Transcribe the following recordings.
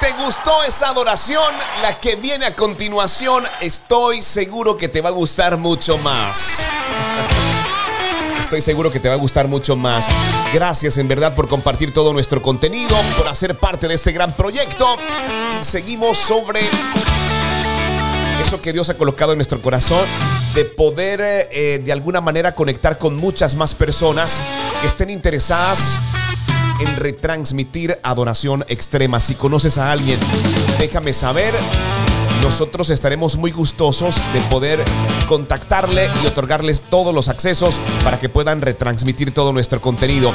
Te gustó esa adoración, la que viene a continuación, estoy seguro que te va a gustar mucho más. Estoy seguro que te va a gustar mucho más. Gracias en verdad por compartir todo nuestro contenido, por hacer parte de este gran proyecto. Y seguimos sobre eso que Dios ha colocado en nuestro corazón, de poder eh, de alguna manera conectar con muchas más personas que estén interesadas en retransmitir adoración extrema. Si conoces a alguien, déjame saber nosotros estaremos muy gustosos de poder contactarle y otorgarles todos los accesos para que puedan retransmitir todo nuestro contenido.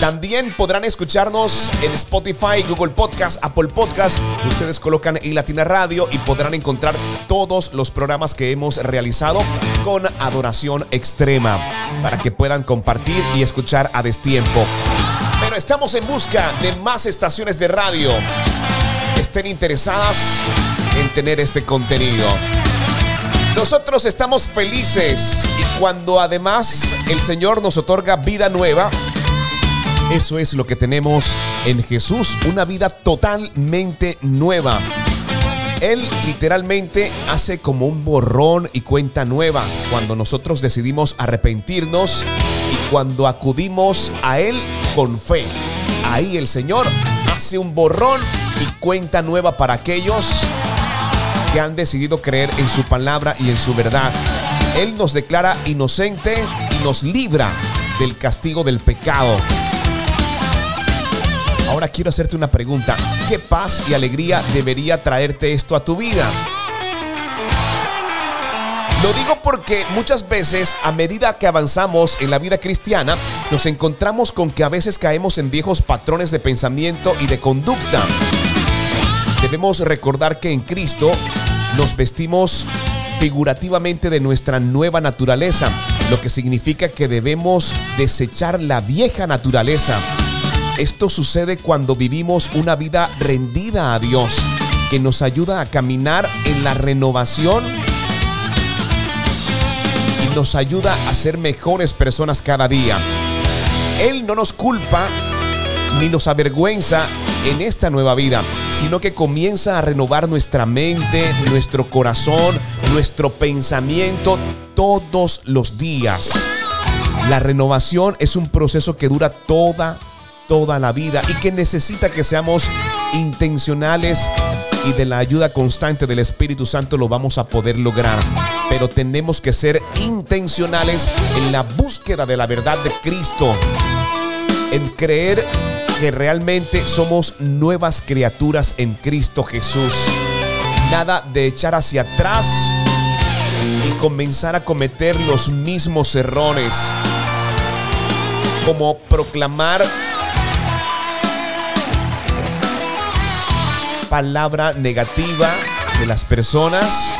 También podrán escucharnos en Spotify, Google Podcast, Apple Podcast. Ustedes colocan en Latina Radio y podrán encontrar todos los programas que hemos realizado con adoración extrema para que puedan compartir y escuchar a destiempo. Estamos en busca de más estaciones de radio estén interesadas en tener este contenido. Nosotros estamos felices y cuando además el Señor nos otorga vida nueva, eso es lo que tenemos en Jesús, una vida totalmente nueva. Él literalmente hace como un borrón y cuenta nueva cuando nosotros decidimos arrepentirnos y cuando acudimos a Él con fe. Ahí el Señor hace un borrón y cuenta nueva para aquellos que han decidido creer en su palabra y en su verdad. Él nos declara inocente y nos libra del castigo del pecado. Ahora quiero hacerte una pregunta. ¿Qué paz y alegría debería traerte esto a tu vida? Lo digo porque muchas veces a medida que avanzamos en la vida cristiana, nos encontramos con que a veces caemos en viejos patrones de pensamiento y de conducta. Debemos recordar que en Cristo nos vestimos figurativamente de nuestra nueva naturaleza, lo que significa que debemos desechar la vieja naturaleza. Esto sucede cuando vivimos una vida rendida a Dios, que nos ayuda a caminar en la renovación y nos ayuda a ser mejores personas cada día. Él no nos culpa ni nos avergüenza en esta nueva vida, sino que comienza a renovar nuestra mente, nuestro corazón, nuestro pensamiento todos los días. La renovación es un proceso que dura toda, toda la vida y que necesita que seamos intencionales y de la ayuda constante del Espíritu Santo lo vamos a poder lograr. Pero tenemos que ser intencionales en la búsqueda de la verdad de Cristo, en creer que realmente somos nuevas criaturas en Cristo Jesús. Nada de echar hacia atrás y comenzar a cometer los mismos errores. Como proclamar palabra negativa de las personas.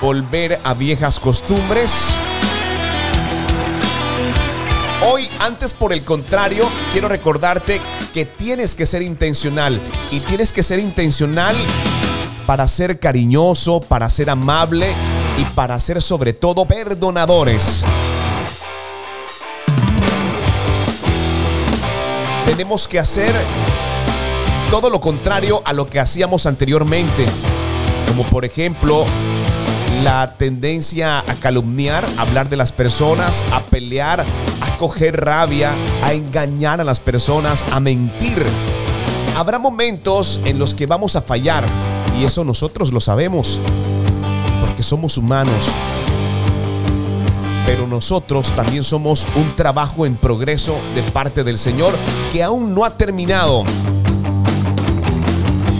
Volver a viejas costumbres Hoy, antes por el contrario, quiero recordarte que tienes que ser intencional y tienes que ser intencional para ser cariñoso, para ser amable y para ser sobre todo perdonadores. Tenemos que hacer todo lo contrario a lo que hacíamos anteriormente, como por ejemplo la tendencia a calumniar, a hablar de las personas, a pelear, a coger rabia, a engañar a las personas, a mentir. Habrá momentos en los que vamos a fallar y eso nosotros lo sabemos, porque somos humanos. Pero nosotros también somos un trabajo en progreso de parte del Señor que aún no ha terminado.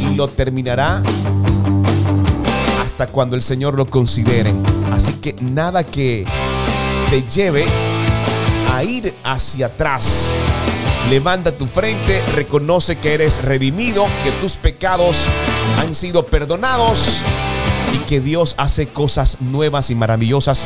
Y lo terminará cuando el Señor lo considere. Así que nada que te lleve a ir hacia atrás. Levanta tu frente, reconoce que eres redimido, que tus pecados han sido perdonados y que Dios hace cosas nuevas y maravillosas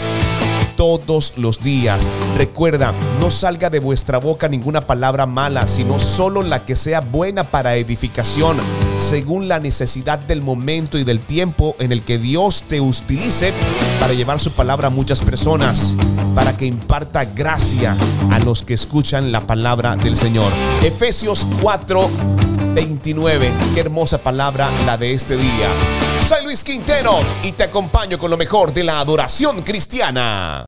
todos los días. Recuerda, no salga de vuestra boca ninguna palabra mala, sino solo la que sea buena para edificación, según la necesidad del momento y del tiempo en el que Dios te utilice para llevar su palabra a muchas personas, para que imparta gracia a los que escuchan la palabra del Señor. Efesios 4 29. Qué hermosa palabra la de este día. Soy Luis Quintero y te acompaño con lo mejor de la adoración cristiana.